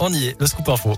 on y est, le scoop info.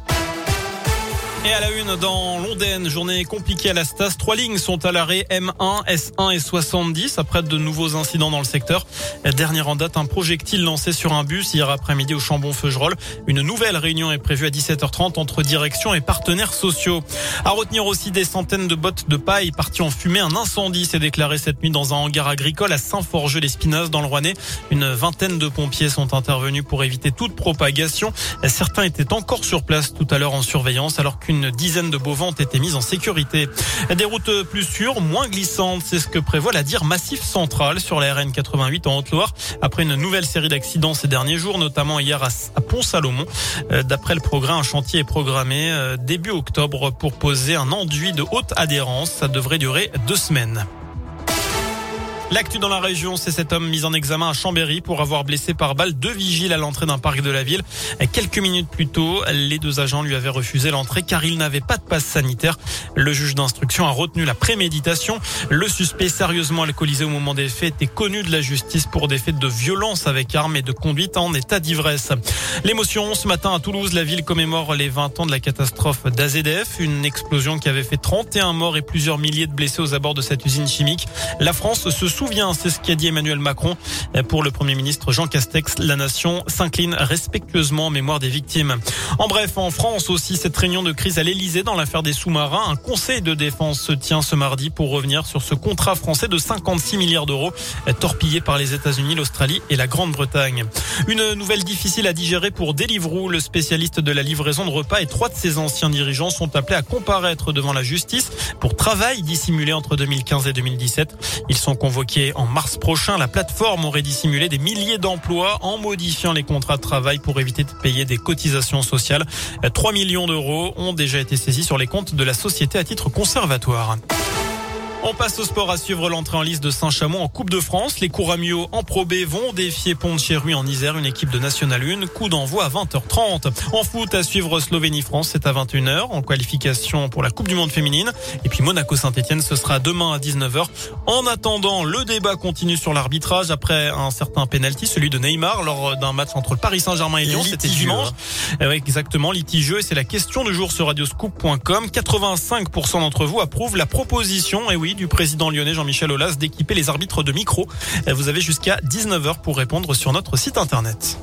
Et à la une, dans Londaine, journée compliquée à la Stas. Trois lignes sont à l'arrêt M1, S1 et 70 après de nouveaux incidents dans le secteur. Dernière en date, un projectile lancé sur un bus hier après-midi au Chambon-Feugerolles. Une nouvelle réunion est prévue à 17h30 entre direction et partenaires sociaux. À retenir aussi des centaines de bottes de paille parties en fumée. Un incendie s'est déclaré cette nuit dans un hangar agricole à Saint-Forgeux-les-Spinazes dans le Rouennais. Une vingtaine de pompiers sont intervenus pour éviter toute propagation. Certains étaient encore sur place tout à l'heure en surveillance alors qu'une une dizaine de bovins ont été mis en sécurité. Des routes plus sûres, moins glissantes, c'est ce que prévoit la dire Massif Central sur la RN 88 en Haute-Loire après une nouvelle série d'accidents ces derniers jours, notamment hier à Pont-Salomon. Euh, d'après le progrès, un chantier est programmé euh, début octobre pour poser un enduit de haute adhérence. Ça devrait durer deux semaines. L'actu dans la région, c'est cet homme mis en examen à Chambéry pour avoir blessé par balle deux vigiles à l'entrée d'un parc de la ville. Quelques minutes plus tôt, les deux agents lui avaient refusé l'entrée car il n'avait pas de passe sanitaire. Le juge d'instruction a retenu la préméditation. Le suspect sérieusement alcoolisé au moment des faits était connu de la justice pour des faits de violence avec armes et de conduite en état d'ivresse. L'émotion ce matin à Toulouse, la ville commémore les 20 ans de la catastrophe d'AZF, une explosion qui avait fait 31 morts et plusieurs milliers de blessés aux abords de cette usine chimique. La France se souviens, c'est ce qu'a dit Emmanuel Macron. Pour le Premier ministre Jean Castex, la nation s'incline respectueusement en mémoire des victimes. En bref, en France aussi, cette réunion de crise à l'Elysée dans l'affaire des sous-marins. Un conseil de défense se tient ce mardi pour revenir sur ce contrat français de 56 milliards d'euros torpillé par les États-Unis, l'Australie et la Grande-Bretagne. Une nouvelle difficile à digérer pour Deliveroo. Le spécialiste de la livraison de repas et trois de ses anciens dirigeants sont appelés à comparaître devant la justice pour travail dissimulé entre 2015 et 2017. Ils sont convoqués en mars prochain. La plateforme aurait dissimulé des milliers d'emplois en modifiant les contrats de travail pour éviter de payer des cotisations sociales. 3 millions d'euros ont déjà été saisis sur les comptes de la société à titre conservatoire. On passe au sport à suivre l'entrée en liste de Saint-Chamond en Coupe de France. Les Couramio en Pro B vont défier pont de en Isère, une équipe de National 1. Coup d'envoi à 20h30. En foot, à suivre Slovénie-France, c'est à 21h en qualification pour la Coupe du Monde féminine. Et puis Monaco-Saint-Etienne, ce sera demain à 19h. En attendant, le débat continue sur l'arbitrage après un certain penalty, celui de Neymar lors d'un match entre le Paris Saint-Germain et Lyon. C'était dimanche. Hein. exactement, litigieux. Et c'est la question du jour sur radioscoop.com. 85% d'entre vous approuvent la proposition. Et oui, du président lyonnais Jean-Michel Aulas d'équiper les arbitres de micro. Vous avez jusqu'à 19h pour répondre sur notre site internet.